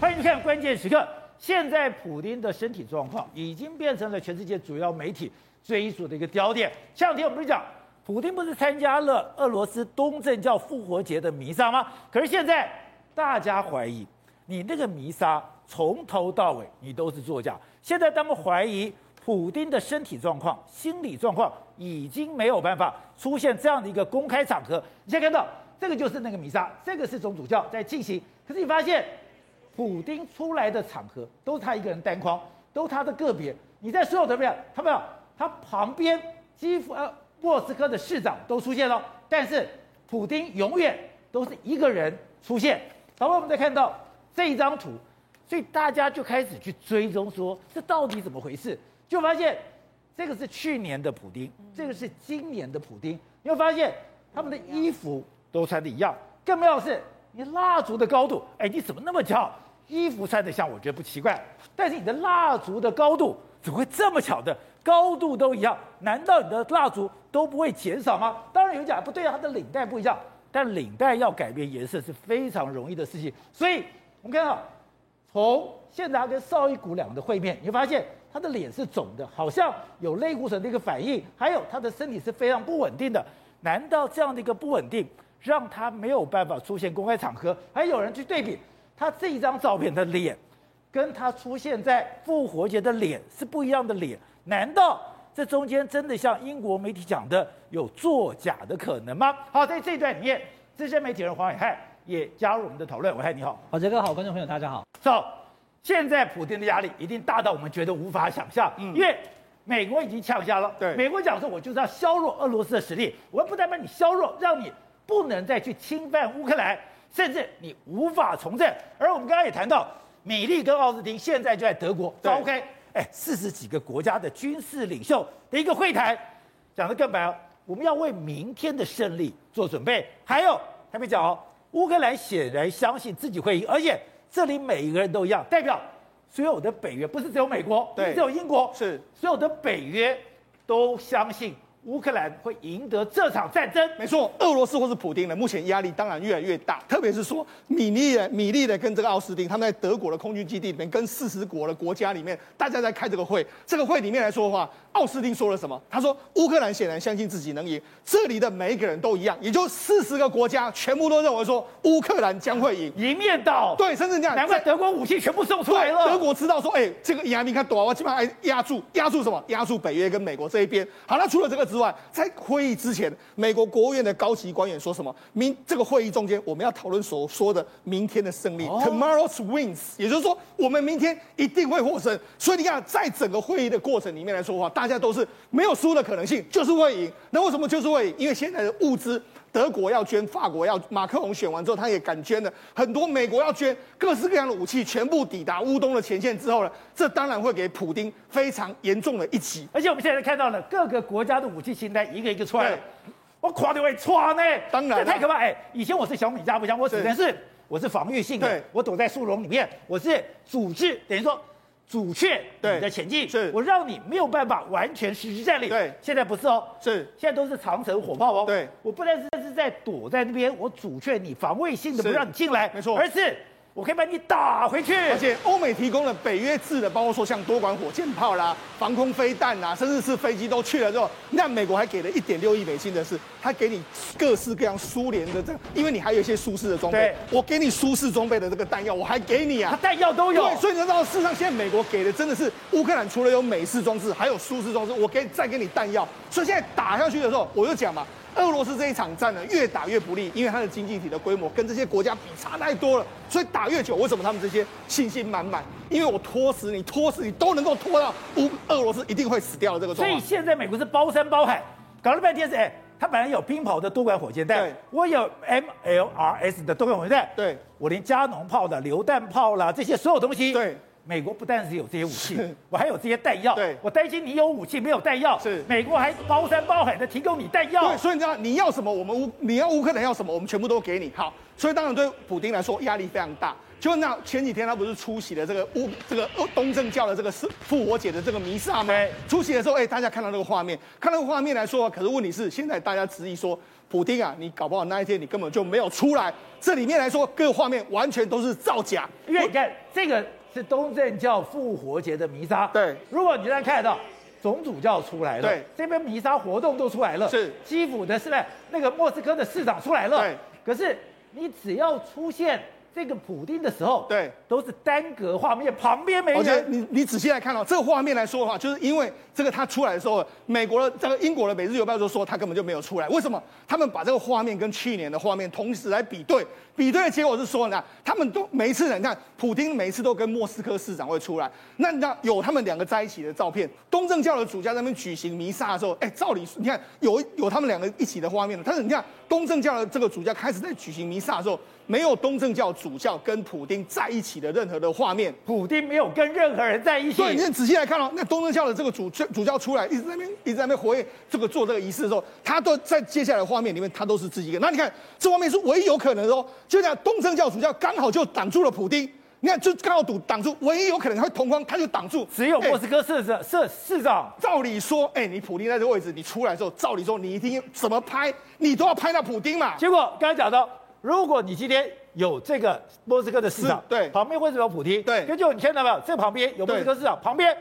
欢迎看关键时刻。现在普丁的身体状况已经变成了全世界主要媒体追逐的一个焦点。前两天我们不是讲，普丁不是参加了俄罗斯东正教复活节的弥撒吗？可是现在大家怀疑，你那个弥撒从头到尾你都是作假。现在他们怀疑普丁的身体状况、心理状况已经没有办法出现这样的一个公开场合。你现在看到。这个就是那个弥撒，这个是总主教在进行。可是你发现，普丁出来的场合都是他一个人单框，都他的个别。你在所有的没有，他没有，他旁边基辅呃莫斯科的市长都出现了，但是普丁永远都是一个人出现。然后我们再看到这一张图，所以大家就开始去追踪说，这到底怎么回事？就发现这个是去年的普丁，这个是今年的普丁。你会发现他们的衣服。都穿的一样，更重要的是你蜡烛的高度，哎，你怎么那么翘？衣服穿得像，我觉得不奇怪，但是你的蜡烛的高度怎么会这么巧的？高度都一样，难道你的蜡烛都不会减少吗？当然有人讲不对啊，它的领带不一样，但领带要改变颜色是非常容易的事情。所以我们看到，从现在他跟邵一古两个的会面，你会发现他的脸是肿的，好像有类固醇的一个反应，还有他的身体是非常不稳定的。难道这样的一个不稳定？让他没有办法出现公开场合，还有人去对比他这一张照片的脸，跟他出现在复活节的脸是不一样的脸。难道这中间真的像英国媒体讲的有作假的可能吗？好，在这一段里面，资深媒体人黄伟汉也加入我们的讨论。伟汉你好，好，杰哥好，观众朋友大家好。走，现在普丁的压力一定大到我们觉得无法想象，嗯，因为美国已经呛下了，对，美国讲说我就是要削弱俄罗斯的实力，我要不但把你削弱，让你。不能再去侵犯乌克兰，甚至你无法从政。而我们刚刚也谈到，米利跟奥斯汀现在就在德国召开，哎，四十几个国家的军事领袖的一个会谈。讲得更白，哦我们要为明天的胜利做准备。还有，还没讲哦，乌克兰显然相信自己会赢，而且这里每一个人都一样，代表所有的北约不是只有美国，对，只有英国，是所有的北约都相信。乌克兰会赢得这场战争，没错。俄罗斯或是普京呢，目前压力当然越来越大，特别是说米利的米利的跟这个奥斯汀，他们在德国的空军基地里面，跟四十国的国家里面，大家在开这个会。这个会里面来说的话，奥斯汀说了什么？他说乌克兰显然相信自己能赢，这里的每一个人都一样，也就四十个国家全部都认为说乌克兰将会赢，一面倒。对，甚至这样，难怪德国武器全部送出来了。德国知道说，哎，这个压力看多，我基本上压住压住什么？压住北约跟美国这一边。好，那除了这个之外，在会议之前，美国国务院的高级官员说什么？明这个会议中间，我们要讨论所说的明天的胜利、oh.，Tomorrow's wins，也就是说，我们明天一定会获胜。所以你看，在整个会议的过程里面来说的话，大家都是没有输的可能性，就是会赢。那为什么就是会赢？因为现在的物资。德国要捐，法国要，马克龙选完之后，他也敢捐的很多。美国要捐各式各样的武器，全部抵达乌东的前线之后呢，这当然会给普丁非常严重的一击。而且我们现在看到了各个国家的武器清单一个一个出来，我夸的会穿呢，当然这太可怕。哎，以前我是小米加步枪，我只能是我是防御性的，我躲在树笼里面，我是组织，等于说。阻却你的前进，是我让你没有办法完全实施战力。对，现在不是哦，是现在都是长城火炮哦。对，我不但是是在躲在那边，我阻却你防卫性的不让你进来，没错，而是。我可以把你打回去，而且欧美提供了北约制的，包括说像多管火箭炮啦、防空飞弹啦，甚至是飞机都去了之后，那美国还给了一点六亿美金的是，他给你各式各样苏联的这个，因为你还有一些舒适的装备，我给你舒适装备的这个弹药，我还给你啊，弹药都有。对，所以你知道，事实上现在美国给的真的是乌克兰除了有美式装置，还有舒适装置，我给再给你弹药，所以现在打下去的时候，我就讲嘛。俄罗斯这一场战呢，越打越不利，因为它的经济体的规模跟这些国家比差太多了，所以打越久，为什么他们这些信心满满？因为我拖死你，拖死你都能够拖到乌俄罗斯一定会死掉的这个状况。所以现在美国是包山包海，搞了半天是哎，他本来有冰雹的多管火箭弹，对，我有 MLRS 的多管火箭弹，对，我连加农炮的榴弹炮啦这些所有东西，对。美国不但是有这些武器，我还有这些弹药。对，我担心你有武器没有弹药。是，美国还包山包海的提供你弹药。对，所以你知道你要什么，我们乌你要乌克兰要什么，我们全部都给你。好，所以当然对普丁来说压力非常大。就那前几天他不是出席了这个乌这个东正教的这个是复活节的这个弥撒吗？对出席的时候，哎，大家看到那个画面，看那个画面来说，可是问题是现在大家质疑说，普丁啊，你搞不好那一天你根本就没有出来。这里面来说，各个画面完全都是造假。因为你看这个是东正教复活节的弥撒，对。如果你现在看得到总主教出来了，对，这边弥撒活动都出来了，是。基辅的是不是那个莫斯科的市长出来了，对。可是你只要出现。这个普丁的时候，对，都是单格画面，旁边没人。而且你你仔细来看哦，这个画面来说的话，就是因为这个他出来的时候，美国的这个英国的《每日邮报》就说他根本就没有出来。为什么？他们把这个画面跟去年的画面同时来比对，比对的结果是说呢，他们都每一次你看，普丁每一次都跟莫斯科市长会出来，那那有他们两个在一起的照片。东正教的主教在那边举行弥撒的时候，哎，照理你看有有他们两个一起的画面，但是你看东正教的这个主教开始在举行弥撒的时候。没有东正教主教跟普丁在一起的任何的画面，普丁没有跟任何人在一起。对，你仔细来看哦，那东正教的这个主主教出来，一直在那边一直在那边活跃这个做这个仪式的时候，他都在接下来的画面里面，他都是自己一个。那你看这画面是唯一有可能的哦，就讲东正教主教刚好就挡住了普丁，你看就刚好堵挡住，唯一有可能会同框，他就挡住。只有莫斯科市长市市长，照理说，哎，你普丁在这个位置，你出来的时候，照理说你一定怎么拍，你都要拍到普丁嘛。结果刚才讲到，如果你今天。有这个莫斯科的市长，对，旁边为什么有普京？对，根据你看到没有？这旁边有莫斯科市长，旁边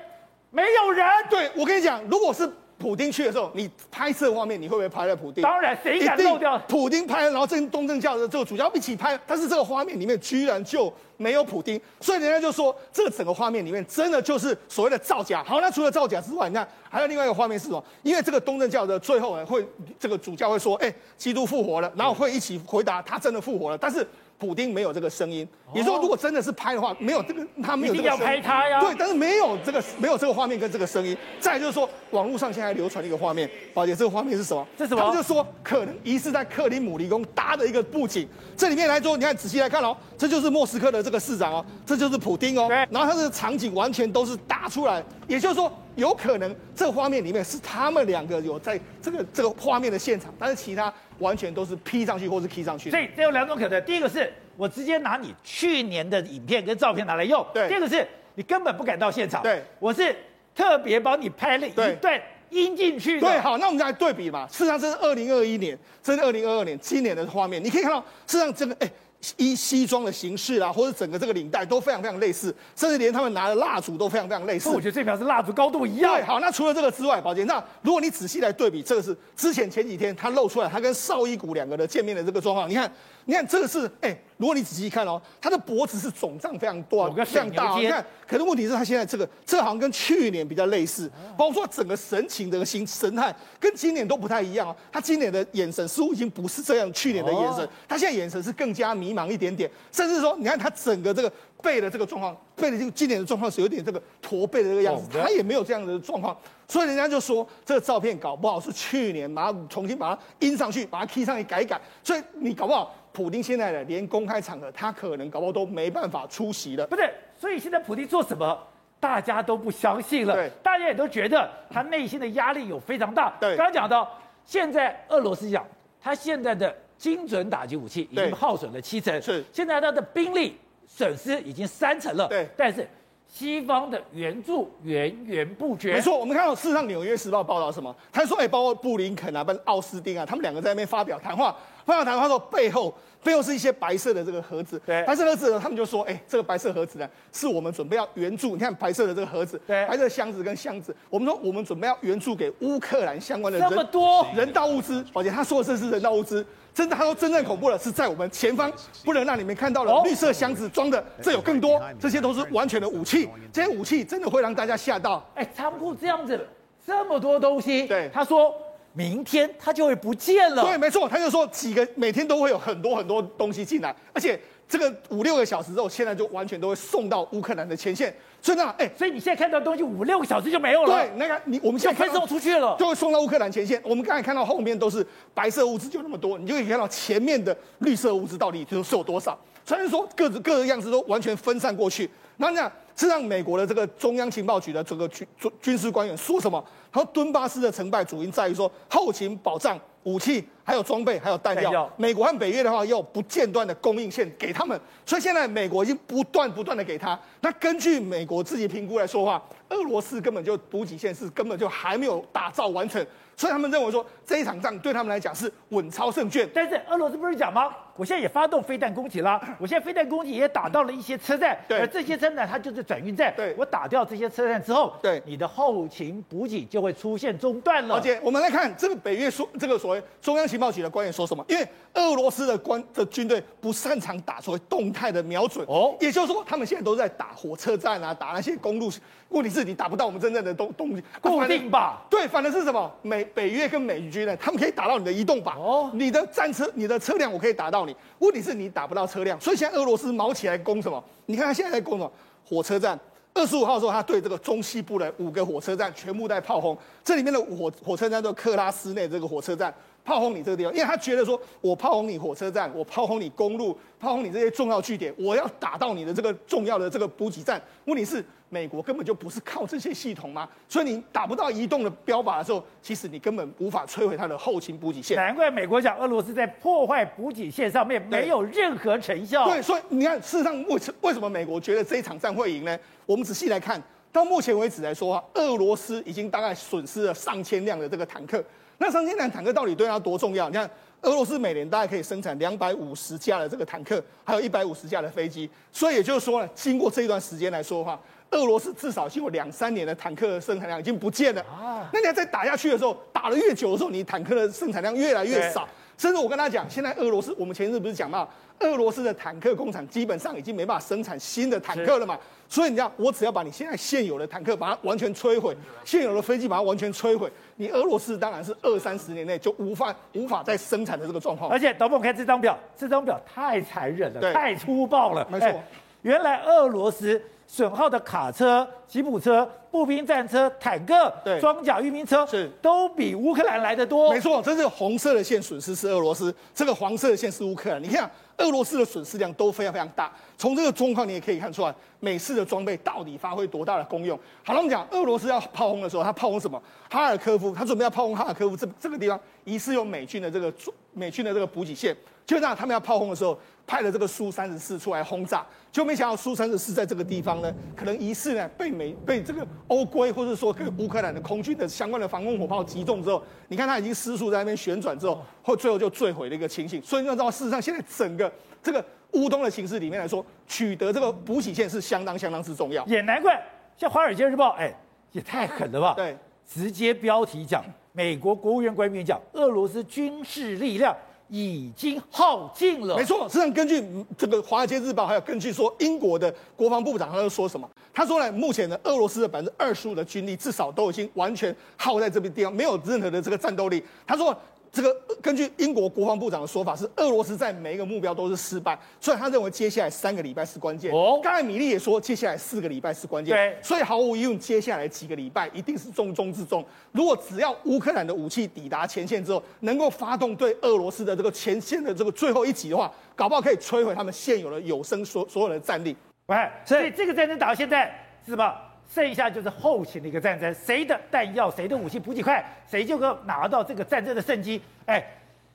没有人。对，我跟你讲，如果是普丁去的时候，你拍摄画面，你会不会拍到普丁？当然，谁敢漏掉？普丁拍，然后这东正教的这个主教一起拍，但是这个画面里面居然就没有普丁，所以人家就说，这个整个画面里面真的就是所谓的造假。好，那除了造假之外，你看还有另外一个画面是什么？因为这个东正教的最后呢，会这个主教会说，哎，基督复活了，然后会一起回答他真的复活了，但是。普丁没有这个声音，也就是说，如果真的是拍的话，没有这个，他没有这个声音。一定要拍他呀。对，但是没有这个，没有这个画面跟这个声音。再就是说，网络上现在流传一个画面，宝杰，这个画面是什么？这是什么？他们就说可能疑似在克里姆林宫搭的一个布景。这里面来说，你看仔细来看哦，这就是莫斯科的这个市长哦，这就是普丁哦。对。然后他这个场景完全都是搭出来，也就是说，有可能这个画面里面是他们两个有在这个这个画面的现场，但是其他完全都是 P 上去或是 K 上去。所以这有两种可能，第一个是。我直接拿你去年的影片跟照片拿来用。对，第二个是你根本不敢到现场。对，我是特别帮你拍了一段阴进去。对，好，那我们再来对比嘛。事实上，这是二零二一年，这是二零二二年今年的画面。你可以看到，事实上这个哎，一西装的形式啊，或者整个这个领带都非常非常类似，甚至连他们拿的蜡烛都非常非常类似。我觉得这表是蜡烛高度一样。对，好，那除了这个之外，宝杰，那如果你仔细来对比，这个是之前前几天他露出来，他跟邵一谷两个的见面的这个状况，你看，你看这个是哎。如果你仔细看哦，他的脖子是肿胀非常多，非常大。你看，可是问题是他现在这个，这个、好像跟去年比较类似，包括说整个神情的形神态跟今年都不太一样哦。他今年的眼神似乎已经不是这样去年的眼神，他现在眼神是更加迷茫一点点，甚至说，你看他整个这个背的这个状况，背的这个今年的状况是有点这个驼背的这个样子，他也没有这样的状况，所以人家就说这个照片搞不好是去年把它重新把它印上去，把它 key 上去改一改，所以你搞不好。普丁现在的连公开场合，他可能搞不好都没办法出席了。不对，所以现在普丁做什么，大家都不相信了。对，大家也都觉得他内心的压力有非常大。对，刚刚讲到，现在俄罗斯讲，他现在的精准打击武器已经耗损了七成，是，现在他的兵力损失已经三成了。对，但是西方的援助源源不绝。没错，我们看到事实上《纽约时报》报道什么？他说，哎，包括布林肯啊，跟奥斯汀啊，他们两个在那边发表谈话。发表谈话说，背后背后是一些白色的这个盒子，对，白色盒子呢，他们就说，哎、欸，这个白色盒子呢，是我们准备要援助。你看白色的这个盒子，对，白色的箱子跟箱子，我们说我们准备要援助给乌克兰相关的人这么多。人道物资。而且他说的这是人道物资，真的，他说真正恐怖的是在我们前方，不能让你们看到了绿色箱子装的，这有更多，这些都是完全的武器，这些武器真的会让大家吓到。哎，仓库这样子，这么多东西，对，他说。明天它就会不见了。对，没错，他就说几个每天都会有很多很多东西进来，而且这个五六个小时之后，现在就完全都会送到乌克兰的前线。所以呢，哎，所以你现在看到的东西五六个小时就没有了。对，那个你我们现在可以送出去了，就会送到乌克兰前线。我们刚才看到后面都是白色物资就那么多，你就可以看到前面的绿色物资到底就是有多少。虽然说各自各个样子都完全分散过去。那这样是让美国的这个中央情报局的这个军军军事官员说什么？然后顿巴斯的成败主因在于说后勤保障。武器还有装备还有弹药，美国和北约的话要不间断的供应线给他们，所以现在美国已经不断不断的给他。那根据美国自己评估来说话，俄罗斯根本就补给线是根本就还没有打造完成。所以他们认为说这一场仗对他们来讲是稳操胜券。但是俄罗斯不是讲吗？我现在也发动飞弹攻击啦，我现在飞弹攻击也打到了一些车站，对，而这些车站它就是转运站。对，我打掉这些车站之后，对，你的后勤补给就会出现中断了。而且我们来看这个北约说，这个所谓中央情报局的官员说什么？因为俄罗斯的官的军队不擅长打所谓动态的瞄准，哦，也就是说他们现在都在打火车站啊，打那些公路。问题是你打不到我们真正的东东西，固定吧。对，反正是什么？美北约跟美军呢？他们可以打到你的移动靶。哦，你的战车、你的车辆，我可以打到你。问题是你打不到车辆，所以现在俄罗斯毛起来攻什么？你看他现在在攻什么？火车站。二十五号的时候，他对这个中西部的五个火车站全部在炮轰。这里面的火火车站叫克拉斯内这个火车站。炮轰你这个地方，因为他觉得说，我炮轰你火车站，我炮轰你公路，炮轰你这些重要据点，我要打到你的这个重要的这个补给站。问题是，美国根本就不是靠这些系统吗？所以你打不到移动的标靶的时候，其实你根本无法摧毁它的后勤补给线。难怪美国讲俄罗斯在破坏补给线上面没有任何成效。对，所以你看，事实上为什为什么美国觉得这一场战会赢呢？我们仔细来看，到目前为止来说，俄罗斯已经大概损失了上千辆的这个坦克。那上千辆坦克到底对它多重要？你看，俄罗斯每年大概可以生产两百五十架的这个坦克，还有一百五十架的飞机。所以也就是说呢，经过这一段时间来说的话，俄罗斯至少经过两三年的坦克的生产量已经不见了。啊，那你要再打下去的时候，打得越久的时候，你坦克的生产量越来越少。甚至我跟他讲，现在俄罗斯，我们前日不是讲嘛，俄罗斯的坦克工厂基本上已经没办法生产新的坦克了嘛。所以你要，我只要把你现在现有的坦克把它完全摧毁，现有的飞机把它完全摧毁，你俄罗斯当然是二三十年内就无法无法再生产的这个状况。而且，导播，我们看这张表，这张表太残忍了，太粗暴了。没错，原来俄罗斯。损耗的卡车、吉普车、步兵战车、坦克、对装甲运兵车是都比乌克兰来的多。没错，这是红色的线损失是俄罗斯，这个黄色的线是乌克兰。你看，俄罗斯的损失量都非常非常大。从这个状况你也可以看出来，美式的装备到底发挥多大的功用。好了，我们讲俄罗斯要炮轰的时候，他炮轰什么？哈尔科夫，他准备要炮轰哈尔科夫这这个地方，疑似有美军的这个美军的这个补给线。就这样，他们要炮轰的时候，派了这个苏三十四出来轰炸，就没想到苏三十四在这个地方呢，可能疑似呢被美被这个欧规或者说跟乌克兰的空军的相关的防空火炮击中之后，你看它已经失速在那边旋转之后，或最后就坠毁的一个情形。所以你知道，事实上现在整个这个乌东的形势里面来说，取得这个补给线是相当相当之重要。也难怪，像《华尔街日报》哎，也太狠了吧？对，直接标题讲，美国国务院官员讲，俄罗斯军事力量。已经耗尽了。没错，实际上根据这个《华尔街日报》，还有根据说英国的国防部长，他又说什么？他说呢，目前呢俄罗斯的百分之二十五的军力至少都已经完全耗在这边地方，没有任何的这个战斗力。他说。这个根据英国国防部长的说法是，俄罗斯在每一个目标都是失败，所以他认为接下来三个礼拜是关键。哦，刚才米利也说，接下来四个礼拜是关键。对，所以毫无疑问，接下来几个礼拜一定是重中之重。如果只要乌克兰的武器抵达前线之后，能够发动对俄罗斯的这个前线的这个最后一击的话，搞不好可以摧毁他们现有的有生所所有的战力。喂，所以这个战争打到现在是什么？剩下就是后勤的一个战争，谁的弹药、谁的武器补给快，谁就可拿到这个战争的胜机。哎，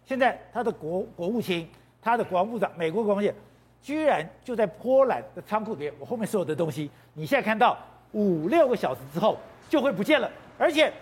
现在他的国国务卿、他的国防部长、美国国防部长，居然就在波兰的仓库里面。我后面所有的东西，你现在看到五六个小时之后就会不见了，而且。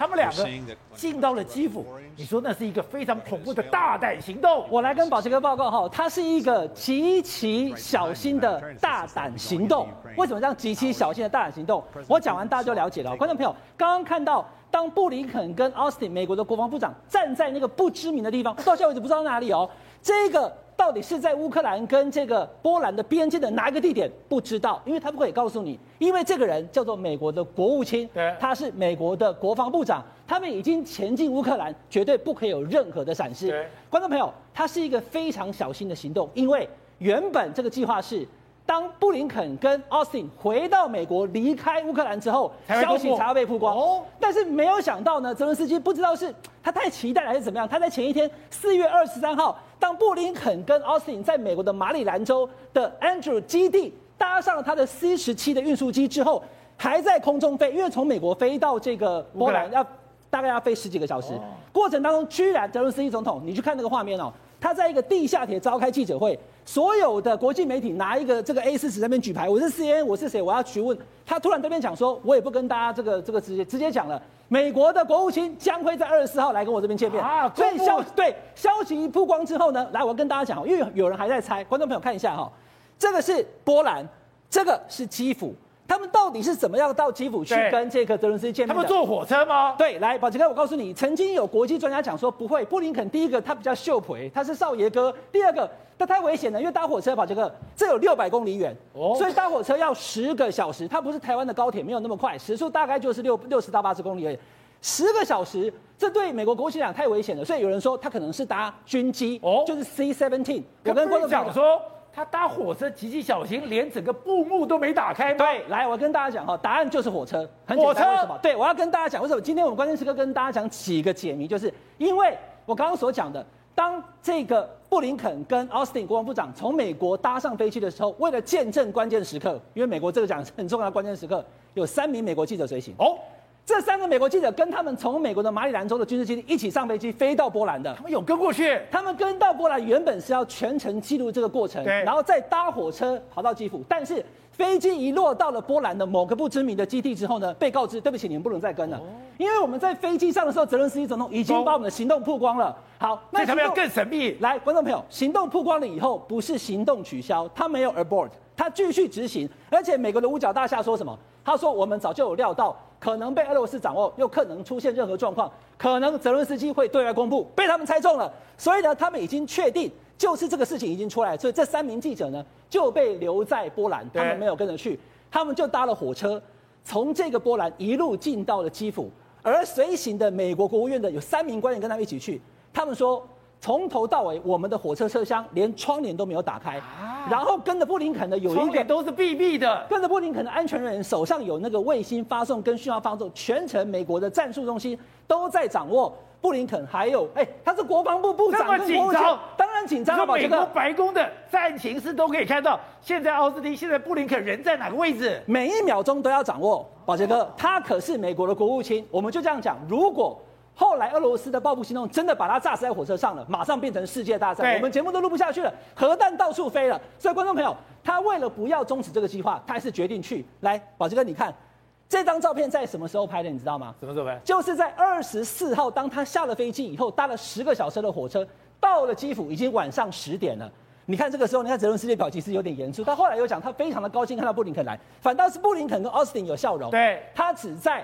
他们两个进到了基辅，你说那是一个非常恐怖的大胆行动。我来跟宝杰哥报告哈，它是一个极其小心的大胆行动。为什么这样极其小心的大胆行动？我讲完大家就了解了。观众朋友，刚刚看到当布林肯跟奥斯汀美国的国防部长站在那个不知名的地方，到现在为止不知道哪里哦，这个。到底是在乌克兰跟这个波兰的边界的哪一个地点？不知道，因为他不可以告诉你。因为这个人叫做美国的国务卿，他是美国的国防部长，他们已经前进乌克兰，绝对不可以有任何的闪失。观众朋友，他是一个非常小心的行动，因为原本这个计划是，当布林肯跟奥斯汀回到美国离开乌克兰之后，消息才要被曝光。哦，但是没有想到呢，泽伦斯基不知道是。他太期待了还是怎么样？他在前一天四月二十三号，当布林肯跟奥斯汀在美国的马里兰州的 Andrew 基地搭上了他的 C 十七的运输机之后，还在空中飞，因为从美国飞到这个波兰要大概要飞十几个小时，过程当中居然泽伦斯基总统，你去看那个画面哦。他在一个地下铁召开记者会，所有的国际媒体拿一个这个 A 四纸在那边举牌，我是 CNN，我是谁，我要询问。他突然这边讲说，我也不跟大家这个这个直接直接讲了，美国的国务卿将会在二十四号来跟我这边见面。啊，所以消对消息一曝光之后呢，来我跟大家讲，因为有人还在猜，观众朋友看一下哈，这个是波兰，这个是基辅。他们到底是怎么样到基辅去跟这个泽伦斯基见面？他们坐火车吗？对，来，宝杰哥，我告诉你，曾经有国际专家讲说不会。布林肯第一个他比较秀陪，他是少爷哥；第二个他太危险了，因为搭火车，宝杰哥，这有六百公里远，哦，所以搭火车要十个小时。它不是台湾的高铁，没有那么快，时速大概就是六六十到八十公里而已。十个小时，这对美国国际来讲太危险了，所以有人说他可能是搭军机，哦，就是 C seventeen。我跟观众讲说。他搭火车极其小心，连整个布幕都没打开。对，来，我跟大家讲哈，答案就是火车。很简单，火车？为什么？对，我要跟大家讲为什么。今天我们关键时刻跟大家讲几个解谜，就是因为我刚刚所讲的，当这个布林肯跟奥斯汀国防部长从美国搭上飞机的时候，为了见证关键时刻，因为美国这个讲很重要的关键时刻，有三名美国记者随行。哦。这三个美国记者跟他们从美国的马里兰州的军事基地一起上飞机飞到波兰的，他们有跟过去。他们跟到波兰原本是要全程记录这个过程，然后再搭火车跑到基辅。但是飞机一落到了波兰的某个不知名的基地之后呢，被告知对不起，你们不能再跟了，哦、因为我们在飞机上的时候，泽伦斯基总统已经把我们的行动曝光了。好，那他们要更神秘。来，观众朋友，行动曝光了以后，不是行动取消，他没有 abort，他继续执行。而且美国的五角大厦说什么？他说我们早就有料到。可能被俄罗斯掌握，又可能出现任何状况，可能泽伦斯基会对外公布，被他们猜中了。所以呢，他们已经确定就是这个事情已经出来，所以这三名记者呢就被留在波兰，他们没有跟着去，他们就搭了火车，从这个波兰一路进到了基辅，而随行的美国国务院的有三名官员跟他们一起去，他们说。从头到尾，我们的火车车厢连窗帘都没有打开，然后跟着布林肯的有一个都是闭闭的，跟着布林肯的安全人员手上有那个卫星发送跟讯号发送，全程美国的战术中心都在掌握。布林肯还有哎，他是国防部部长，那么紧张，当然紧张。说美国白宫的战情室都可以看到，现在奥斯汀，现在布林肯人在哪个位置，每一秒钟都要掌握。宝杰哥，他可是美国的国务卿，我们就这样讲，如果。后来俄罗斯的报复行动真的把他炸死在火车上了，马上变成世界大战，我们节目都录不下去了，核弹到处飞了。所以观众朋友，他为了不要终止这个计划，他还是决定去。来，宝杰哥，你看这张照片在什么时候拍的？你知道吗？什么时候拍？就是在二十四号，当他下了飞机以后，搭了十个小时的火车，到了基辅，已经晚上十点了。你看这个时候，你看泽伦斯基表情是有点严肃。他后来又讲，他非常的高兴看到布林肯来，反倒是布林肯跟奥斯汀有笑容。对，他只在。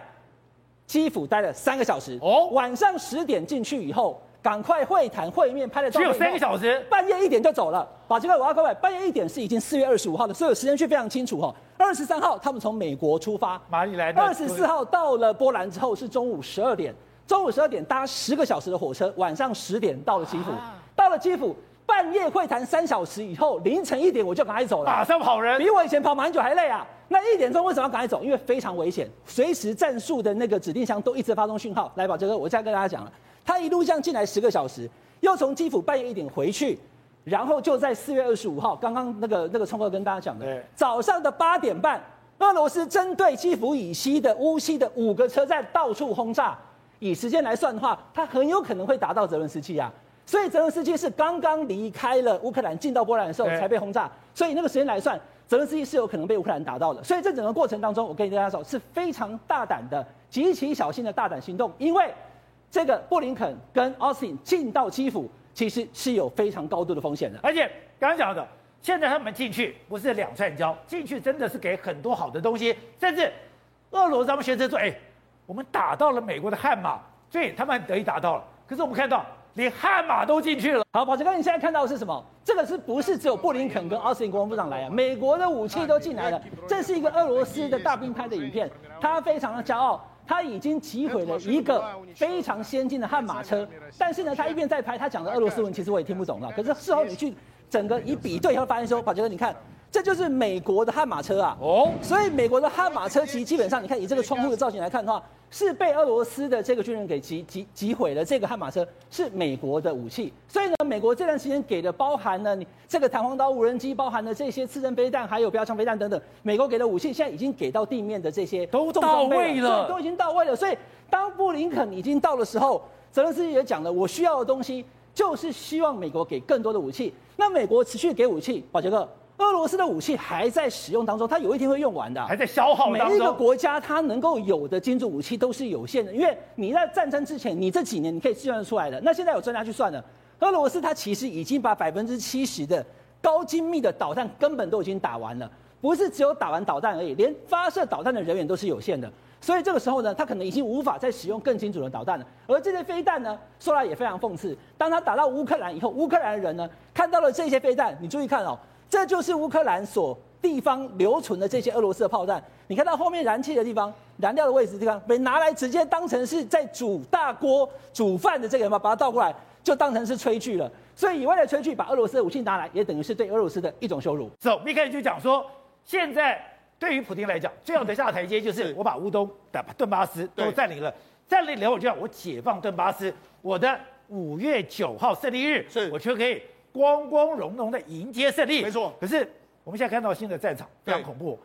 基辅待了三个小时，哦，晚上十点进去以后，赶快会谈会面，拍了照片。只有三个小时，半夜一点就走了。宝杰哥，我要各位，半夜一点是已经四月二十五号的，所有时间序非常清楚哈。二十三号他们从美国出发，马里来的。二十四号到了波兰之后是中午十二点，中午十二点搭十个小时的火车，晚上十点到了基辅，啊、到了基辅。半夜会谈三小时以后，凌晨一点我就赶快走了，马上跑人，比我以前跑马英九还累啊！那一点钟为什么要赶快走？因为非常危险，随时战术的那个指令箱都一直发送讯号。来吧，这个我再跟大家讲了，他一路这样进来十个小时，又从基辅半夜一点回去，然后就在四月二十五号，刚刚那个那个聪哥跟大家讲的，早上的八点半，俄罗斯针对基辅以西的乌西的五个车站到处轰炸，以时间来算的话，他很有可能会达到泽伦斯基啊。所以泽伦斯基是刚刚离开了乌克兰，进到波兰的时候才被轰炸。所以那个时间来算，泽伦斯基是有可能被乌克兰打到的。所以这整个过程当中，我跟大家说是非常大胆的、极其小心的大胆行动。因为这个布林肯跟奥斯汀进到基辅，其实是有非常高度的风险的。而且刚刚讲的，现在他们进去不是两串胶，进去真的是给很多好的东西。甚至俄罗斯他们学生说：“哎，我们打到了美国的悍马，所以他们很得意打到了。”可是我们看到。连悍马都进去了。好，宝杰哥，你现在看到的是什么？这个是不是只有布林肯跟奥斯汀国防部长来啊？美国的武器都进来了。这是一个俄罗斯的大兵拍的影片，他非常的骄傲，他已经击毁了一个非常先进的悍马车。但是呢，他一边在拍，他讲的俄罗斯文其实我也听不懂了。可是事后你去整个一比对，会发现说，宝杰哥，你看这就是美国的悍马车啊！哦，所以美国的悍马车其实基本上，你看以这个窗户的造型来看的话，是被俄罗斯的这个军人给击击击毁了。这个悍马车是美国的武器，所以呢，美国这段时间给的包含了你这个弹簧刀无人机，包含了这些刺针飞弹，还有标枪飞弹等等，美国给的武器现在已经给到地面的这些都到位了，都已经到位了。所以当布林肯已经到的时候，泽连斯基也讲了，我需要的东西就是希望美国给更多的武器。那美国持续给武器，宝杰哥。俄罗斯的武器还在使用当中，它有一天会用完的，还在消耗当中。每一个国家它能够有的精准武器都是有限的，因为你在战争之前，你这几年你可以计算出来的。那现在有专家去算了，俄罗斯它其实已经把百分之七十的高精密的导弹根本都已经打完了，不是只有打完导弹而已，连发射导弹的人员都是有限的。所以这个时候呢，它可能已经无法再使用更精准的导弹了。而这些飞弹呢，说来也非常讽刺，当它打到乌克兰以后，乌克兰的人呢看到了这些飞弹，你注意看哦。这就是乌克兰所地方留存的这些俄罗斯的炮弹，你看到后面燃气的地方，燃料的位置的地方被拿来直接当成是在煮大锅煮饭的这个嘛，把它倒过来就当成是炊具了。所以以外的炊具把俄罗斯的武器拿来，也等于是对俄罗斯的一种羞辱。走，一开始就讲说，现在对于普京来讲，最好的下台阶就是我把乌东的顿巴斯都占领了，占领了我就要我解放顿巴斯，我的五月九号胜利日，是我就可以。光光荣荣的迎接胜利，没错。可是我们现在看到新的战场非常恐怖。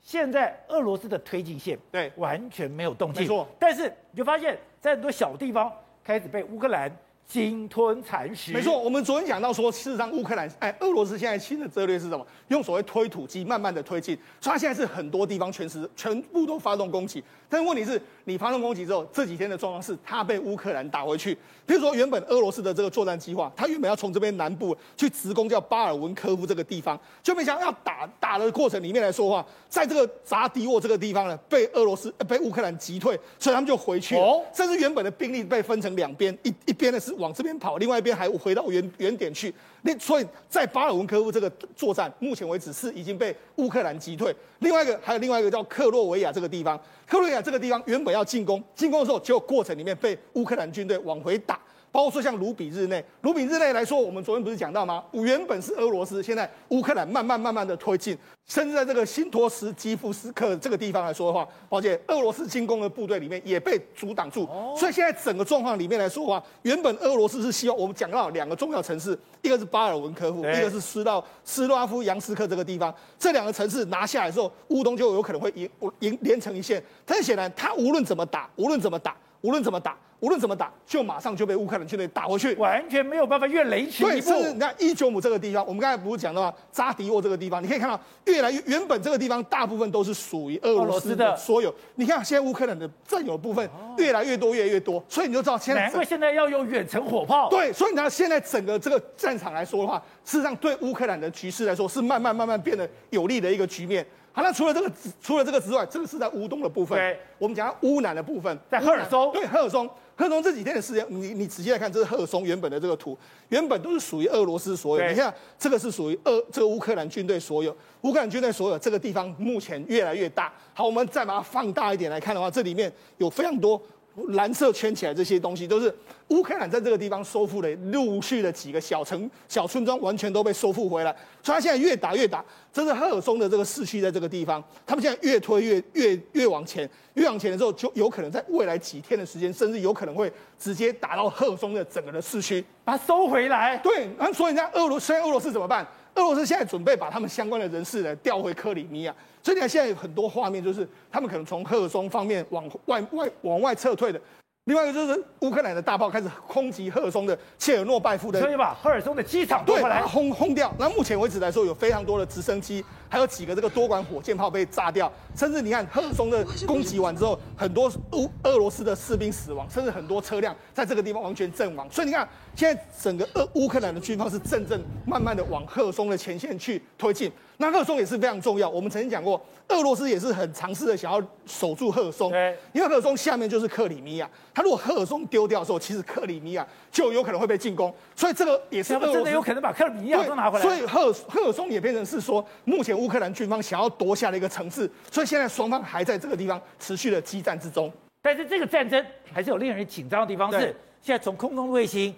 现在俄罗斯的推进线对完全没有动静，没错。但是你就发现，在很多小地方开始被乌克兰鲸吞蚕食。没错，我们昨天讲到说，事实上乌克兰哎，俄罗斯现在新的策略是什么？用所谓推土机慢慢的推进，所以它现在是很多地方全时全部都发动攻击。但是问题是，你发动攻击之后，这几天的状况是，他被乌克兰打回去。比如说，原本俄罗斯的这个作战计划，他原本要从这边南部去直攻叫巴尔文科夫这个地方，就没想到要打打的过程里面来说的话，在这个扎迪沃这个地方呢，被俄罗斯被乌克兰击退，所以他们就回去了。哦，甚至原本的兵力被分成两边，一一边呢是往这边跑，另外一边还回到原原点去。那所以在巴尔文科夫这个作战，目前为止是已经被乌克兰击退。另外一个还有另外一个叫克洛维亚这个地方，克洛维亚这个地方原本要进攻，进攻的时候就过程里面被乌克兰军队往回打。包括说像卢比日内，卢比日内来说，我们昨天不是讲到吗？原本是俄罗斯，现在乌克兰慢慢慢慢的推进，甚至在这个新托斯基夫斯克这个地方来说的话，而且俄罗斯进攻的部队里面也被阻挡住。所以现在整个状况里面来说的话，原本俄罗斯是希望我们讲到两个重要城市，一个是巴尔文科夫，一个是斯到斯拉夫扬斯克这个地方，这两个城市拿下来之后，乌东就有可能会赢赢连成一线。但显然，他无论怎么打，无论怎么打。无论怎么打，无论怎么打，就马上就被乌克兰军队打回去，完全没有办法越雷池一步。对，甚至你看伊久姆这个地方，我们刚才不是讲到吗？扎迪沃这个地方，你可以看到越来越原本这个地方大部分都是属于俄罗斯的所有。你看现在乌克兰的占有部分越来越多，越来越多，所以你就知道现在。难怪现在要用远程火炮。对，所以你看现在整个这个战场来说的话，事实上对乌克兰的局势来说是慢慢慢慢变得有利的一个局面。好，那除了这个，除了这个之外，这个是在乌东的部分。对，我们讲乌南的部分，在赫尔松。对，赫尔松。赫尔松这几天的事情，你你仔细来看，这是赫尔松原本的这个图，原本都是属于俄罗斯所有。你看，这个是属于俄这个乌克兰军队所有。乌克兰军队所有这个地方目前越来越大。好，我们再把它放大一点来看的话，这里面有非常多。蓝色圈起来这些东西都是乌克兰在这个地方收复的，陆续的几个小城、小村庄完全都被收复回来。所以他现在越打越打，这是赫尔松的这个市区在这个地方，他们现在越推越越越往前，越往前的时候就有可能在未来几天的时间，甚至有可能会直接打到赫尔松的整个的市区，把它收回来。对，那所以人家俄罗斯，现在俄罗斯怎么办？俄罗斯现在准备把他们相关的人士呢调回克里米亚。所以你看现在有很多画面，就是他们可能从赫尔松方面往外外往外撤退的。另外一个就是乌克兰的大炮开始空袭赫尔松的切尔诺拜夫的，所以把赫尔松的机场夺回来，轰轰掉。那目前为止来说，有非常多的直升机，还有几个这个多管火箭炮被炸掉，甚至你看赫尔松的攻击完之后，很多乌俄罗斯的士兵死亡，甚至很多车辆在这个地方完全阵亡。所以你看，现在整个俄乌克兰的军方是正正慢慢的往赫尔松的前线去推进。那赫尔松也是非常重要。我们曾经讲过，俄罗斯也是很尝试的想要守住赫尔松，因为赫尔松下面就是克里米亚。他如果赫尔松丢掉的时候，其实克里米亚就有可能会被进攻。所以这个也是真的有可能把克里米亚都拿回来。所以赫赫尔松也变成是说，目前乌克兰军方想要夺下的一个城市。所以现在双方还在这个地方持续的激战之中。但是这个战争还是有令人紧张的地方，是现在从空中卫星，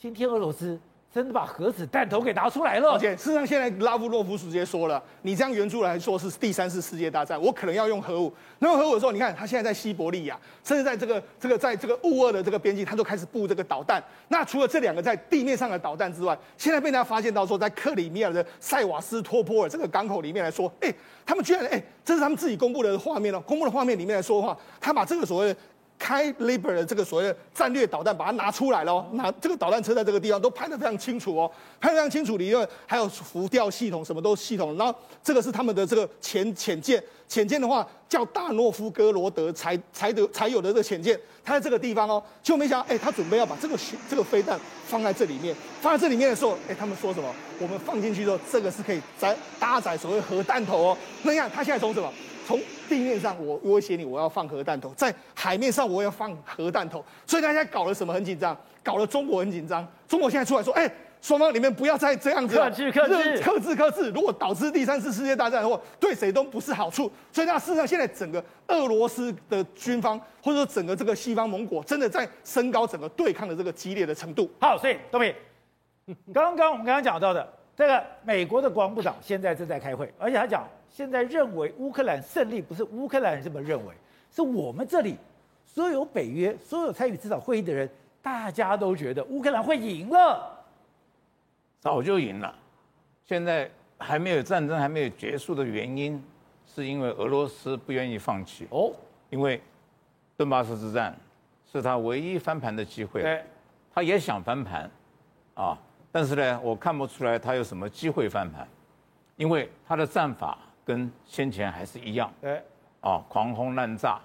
今天俄罗斯真的把核子弹头给拿出来了。而且事实上，现在拉夫洛夫直接说了，你这样援助来说是第三次世界大战，我可能要用核武。那用核武的时候，你看他现在在西伯利亚，甚至在这个这个在这个乌俄的这个边境，他都开始布这个导弹。那除了这两个在地面上的导弹之外，现在被大家发现到说，在克里米亚的塞瓦斯托波尔这个港口里面来说，哎，他们居然哎，这是他们自己公布的画面哦，公布的画面里面来说的话，他把这个所谓。开 Liber 的这个所谓的战略导弹，把它拿出来了哦，拿这个导弹车在这个地方都拍得非常清楚哦，拍得非常清楚里面还有浮吊系统，什么都系统。然后这个是他们的这个潜潜舰，潜舰的话叫大诺夫哥罗德才才得才有的这个潜舰，它在这个地方哦，就没想到哎，他准备要把这个这个飞弹放在这里面，放在这里面的时候，哎，他们说什么？我们放进去之后，这个是可以载搭载所谓核弹头哦。那你看他现在从什么？从地面上我威胁你，我要放核弹头；在海面上我要放核弹头。所以大家搞了什么很紧张？搞了中国很紧张。中国现在出来说：“哎，双方你们不要再这样子，克制克制克制克制。如果导致第三次世界大战的话，对谁都不是好处。”所以那事实上，现在整个俄罗斯的军方，或者说整个这个西方盟国，真的在升高整个对抗的这个激烈的程度。好，所以东明，刚刚我们刚刚讲到的这个美国的国防部长现在正在开会，而且他讲。现在认为乌克兰胜利不是乌克兰人这么认为，是我们这里所有北约、所有参与这场会议的人，大家都觉得乌克兰会赢了，早就赢了。现在还没有战争还没有结束的原因，是因为俄罗斯不愿意放弃哦，因为顿巴斯之战是他唯一翻盘的机会，对，他也想翻盘，啊，但是呢，我看不出来他有什么机会翻盘，因为他的战法。跟先前还是一样，哎，啊，狂轰滥炸，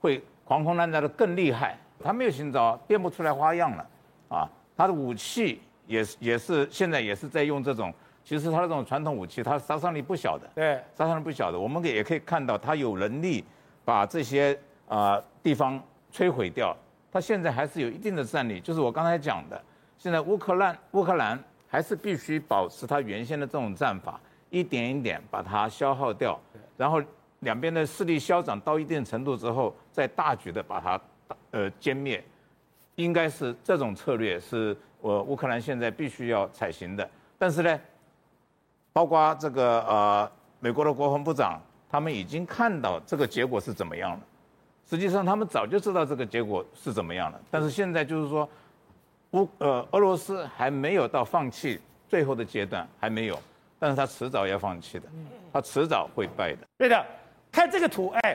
会狂轰滥炸的更厉害。他没有新招，变不出来花样了，啊，他的武器也是也是现在也是在用这种，其实他的这种传统武器，他杀伤力不小的，对，杀伤力不小的。我们也可以看到，他有能力把这些啊地方摧毁掉。他现在还是有一定的战力，就是我刚才讲的，现在乌克兰乌克兰还是必须保持他原先的这种战法。一点一点把它消耗掉，然后两边的势力消长到一定程度之后，再大举的把它呃歼灭，应该是这种策略是我乌克兰现在必须要采行的。但是呢，包括这个呃美国的国防部长，他们已经看到这个结果是怎么样了。实际上他们早就知道这个结果是怎么样了，但是现在就是说，乌呃俄罗斯还没有到放弃最后的阶段，还没有。但是他迟早要放弃的，他迟早会败的。对的，看这个图，哎，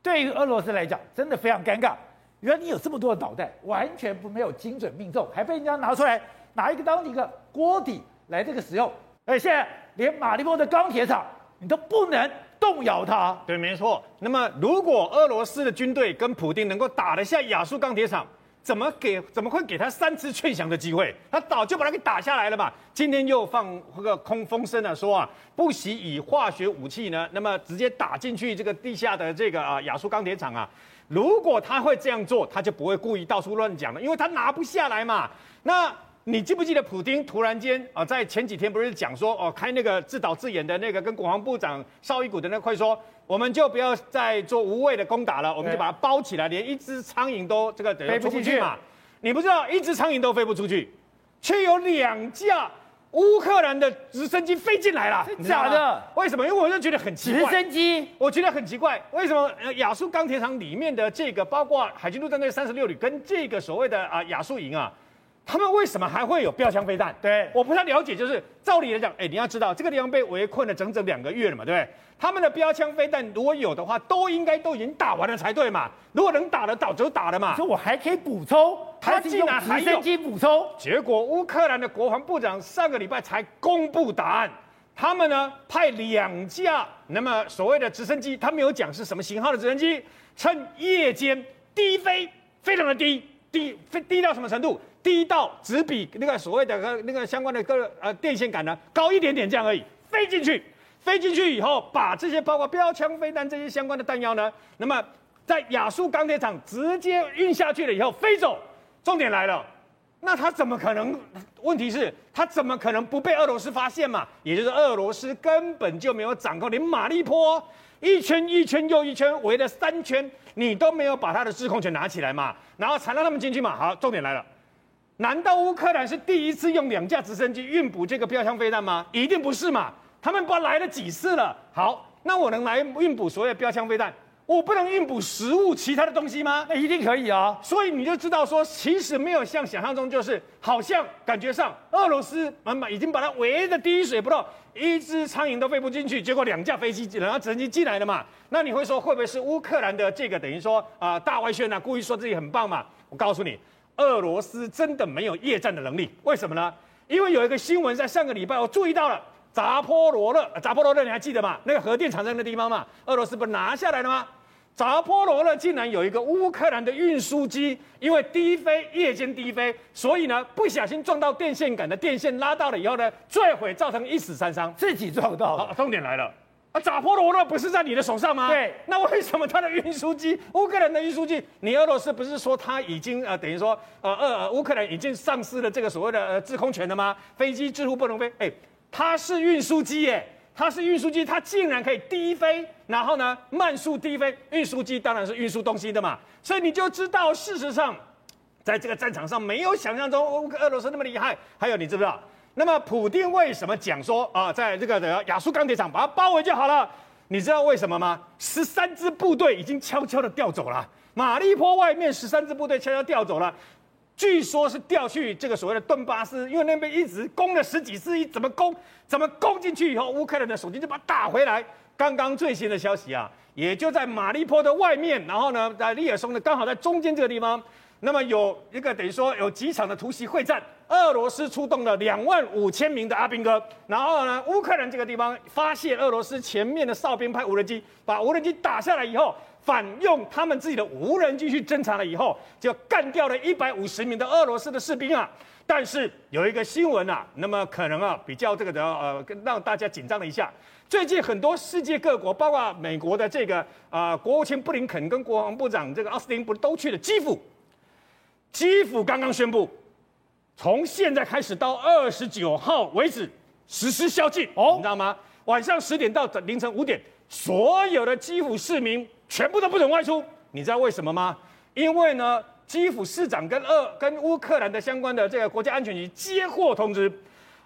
对于俄罗斯来讲，真的非常尴尬。原来你有这么多的导弹，完全不没有精准命中，还被人家拿出来拿一个当一个锅底来这个使用。而且现在连马利波的钢铁厂，你都不能动摇它。对，没错。那么如果俄罗斯的军队跟普京能够打得下亚速钢铁厂，怎么给？怎么会给他三次劝降的机会？他早就把他给打下来了嘛！今天又放个空风声了，说啊，不惜以化学武器呢，那么直接打进去这个地下的这个啊亚速钢铁厂啊。如果他会这样做，他就不会故意到处乱讲了，因为他拿不下来嘛。那。你记不记得普丁突然间啊，在前几天不是讲说哦，开那个自导自演的那个跟国防部长绍伊古的那个会说，我们就不要再做无谓的攻打了，我们就把它包起来，连一只苍蝇都这个飞不出去嘛。你不知道一只苍蝇都飞不出去，却有两架乌克兰的直升机飞进来了，假的？为什么？因为我就觉得很奇怪。直升机，我觉得很奇怪，为什么亚速钢铁厂里面的这个，包括海军陆战队三十六旅跟这个所谓的啊亚速营啊？他们为什么还会有标枪飞弹？对，我不太了解。就是照理来讲，哎，你要知道，这个地方被围困了整整两个月了嘛，对不对？他们的标枪飞弹如果有的话，都应该都已经打完了才对嘛。如果能打得到，就打了嘛。说我还可以补充，他竟然还升机补充。结果乌克兰的国防部长上个礼拜才公布答案，他们呢派两架那么所谓的直升机，他没有讲是什么型号的直升机，趁夜间低飞，非常的低，低飞低到什么程度？低到只比那个所谓的个那个相关的个呃电线杆呢高一点点这样而已，飞进去，飞进去以后，把这些包括标枪飞弹这些相关的弹药呢，那么在亚速钢铁厂直接运下去了以后飞走。重点来了，那他怎么可能？问题是，他怎么可能不被俄罗斯发现嘛？也就是俄罗斯根本就没有掌控，连马利波一圈一圈又一圈围了三圈，你都没有把他的制空权拿起来嘛？然后才让他们进去嘛？好，重点来了。难道乌克兰是第一次用两架直升机运补这个标枪飞弹吗？一定不是嘛！他们不来了几次了。好，那我能来运补所有标枪飞弹，我不能运补食物、其他的东西吗？那一定可以啊！所以你就知道说，其实没有像想象中，就是好像感觉上俄罗斯满满已经把它围得滴水不漏，一只苍蝇都飞不进去。结果两架飞机，然后直升机进来了嘛？那你会说会不会是乌克兰的这个等于说啊、呃、大外宣啊，故意说自己很棒嘛？我告诉你。俄罗斯真的没有夜战的能力，为什么呢？因为有一个新闻在上个礼拜我注意到了，扎波罗热，扎波罗热你还记得吗？那个核电厂在那地方嘛，俄罗斯不是拿下来了吗？扎波罗热竟然有一个乌克兰的运输机，因为低飞，夜间低飞，所以呢不小心撞到电线杆的电线拉到了以后呢坠毁，造成一死三伤，自己撞到。好，重点来了。啊，扎波罗热不是在你的手上吗？对，那为什么他的运输机，乌克兰的运输机，你俄罗斯不是说他已经呃等于说呃呃乌克兰已经丧失了这个所谓的呃制空权了吗？飞机几乎不能飞，哎，它是运输机耶，它是运输机，它竟然可以低飞，然后呢慢速低飞，运输机当然是运输东西的嘛，所以你就知道事实上，在这个战场上没有想象中乌克俄罗斯那么厉害，还有你知不知道？那么，普丁为什么讲说啊，在这个的亚速钢铁厂把它包围就好了？你知道为什么吗？十三支部队已经悄悄的调走了，马利坡外面十三支部队悄悄调走了，据说是调去这个所谓的顿巴斯，因为那边一直攻了十几次，一怎么攻，怎么攻进去以后，乌克兰的守军就把它打回来。刚刚最新的消息啊，也就在马利坡的外面，然后呢，在利尔松的，刚好在中间这个地方。那么有一个等于说有几场的突袭会战，俄罗斯出动了两万五千名的阿兵哥，然后呢，乌克兰这个地方发现俄罗斯前面的哨兵派无人机，把无人机打下来以后，反用他们自己的无人机去侦察了以后，就干掉了一百五十名的俄罗斯的士兵啊。但是有一个新闻啊，那么可能啊比较这个的呃，让大家紧张了一下。最近很多世界各国，包括美国的这个啊、国务卿布林肯跟国防部长这个奥斯汀，不都去了基辅？基辅刚刚宣布，从现在开始到二十九号为止实施宵禁哦，你知道吗？晚上十点到凌晨五点，所有的基辅市民全部都不准外出。你知道为什么吗？因为呢，基辅市长跟俄跟乌克兰的相关的这个国家安全局接获通知，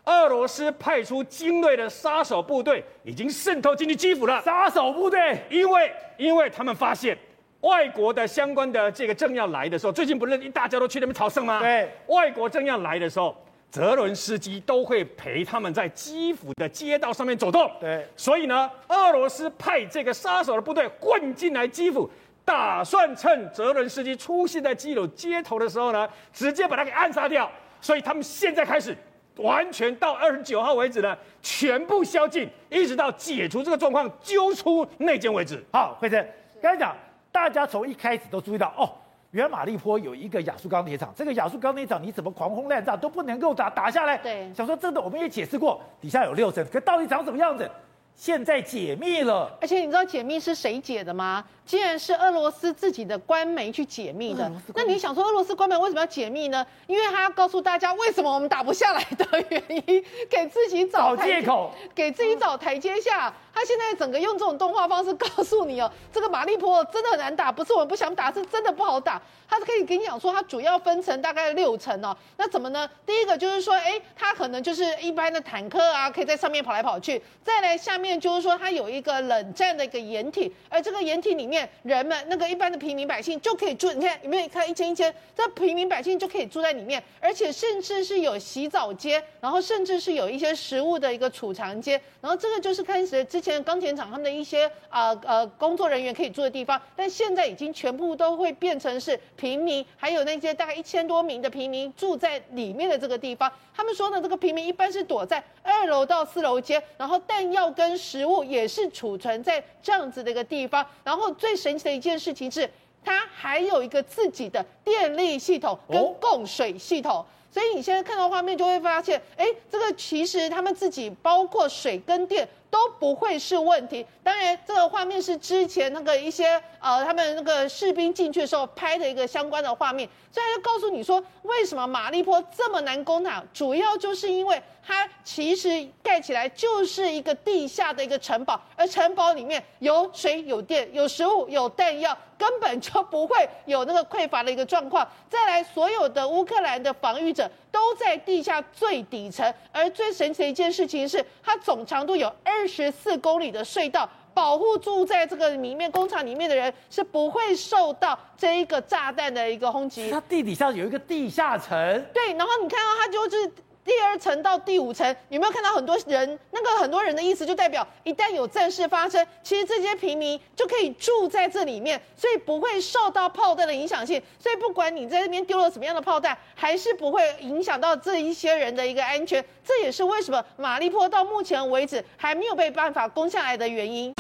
俄罗斯派出精锐的杀手部队已经渗透进去基辅了。杀手部队，因为因为他们发现。外国的相关的这个政要来的时候，最近不是一大家都去那边朝圣吗？对，外国政要来的时候，泽伦斯基都会陪他们在基辅的街道上面走动。对，所以呢，俄罗斯派这个杀手的部队混进来基辅，打算趁泽伦斯基出现在基辅街头的时候呢，直接把他给暗杀掉。所以他们现在开始，完全到二十九号为止呢，全部宵禁，一直到解除这个状况，揪出内奸为止。好，慧珍，刚才讲。大家从一开始都注意到，哦，原马利坡有一个亚速钢铁厂，这个亚速钢铁厂你怎么狂轰滥炸都不能够打打下来。对，想说这个，我们也解释过，底下有六层，可到底长什么样子？现在解密了。而且你知道解密是谁解的吗？竟然是俄罗斯自己的官媒去解密的，那你想说俄罗斯官媒为什么要解密呢？因为他要告诉大家为什么我们打不下来的原因，给自己找借口，给自己找台阶下。他现在整个用这种动画方式告诉你哦，这个马利坡真的很难打，不是我们不想打，是真的不好打。他是可以跟你讲说，它主要分成大概六层哦。那怎么呢？第一个就是说，哎，它可能就是一般的坦克啊，可以在上面跑来跑去。再来下面就是说，它有一个冷战的一个掩体，而这个掩体里面。人们那个一般的平民百姓就可以住，你看有没有看一间一间，这平民百姓就可以住在里面，而且甚至是有洗澡间，然后甚至是有一些食物的一个储藏间，然后这个就是开始之前钢铁厂他们的一些呃呃工作人员可以住的地方，但现在已经全部都会变成是平民，还有那些大概一千多名的平民住在里面的这个地方。他们说呢，这个平民一般是躲在二楼到四楼间，然后弹药跟食物也是储存在这样子的一个地方，然后最神奇的一件事情是，它还有一个自己的电力系统跟供水系统。哦所以你现在看到画面就会发现，哎，这个其实他们自己包括水跟电都不会是问题。当然，这个画面是之前那个一些呃他们那个士兵进去的时候拍的一个相关的画面，所以就告诉你说，为什么马利坡这么难攻打，主要就是因为它其实盖起来就是一个地下的一个城堡，而城堡里面有水、有电、有食物、有弹药，根本就不会有那个匮乏的一个状况。再来，所有的乌克兰的防御者都在地下最底层，而最神奇的一件事情是，它总长度有二十四公里的隧道，保护住在这个里面工厂里面的人是不会受到这一个炸弹的一个轰击。它地底下有一个地下层，对，然后你看到它就是。第二层到第五层，有没有看到很多人？那个很多人的意思就代表，一旦有战事发生，其实这些平民就可以住在这里面，所以不会受到炮弹的影响性。所以不管你在这边丢了什么样的炮弹，还是不会影响到这一些人的一个安全。这也是为什么马利坡到目前为止还没有被办法攻下来的原因。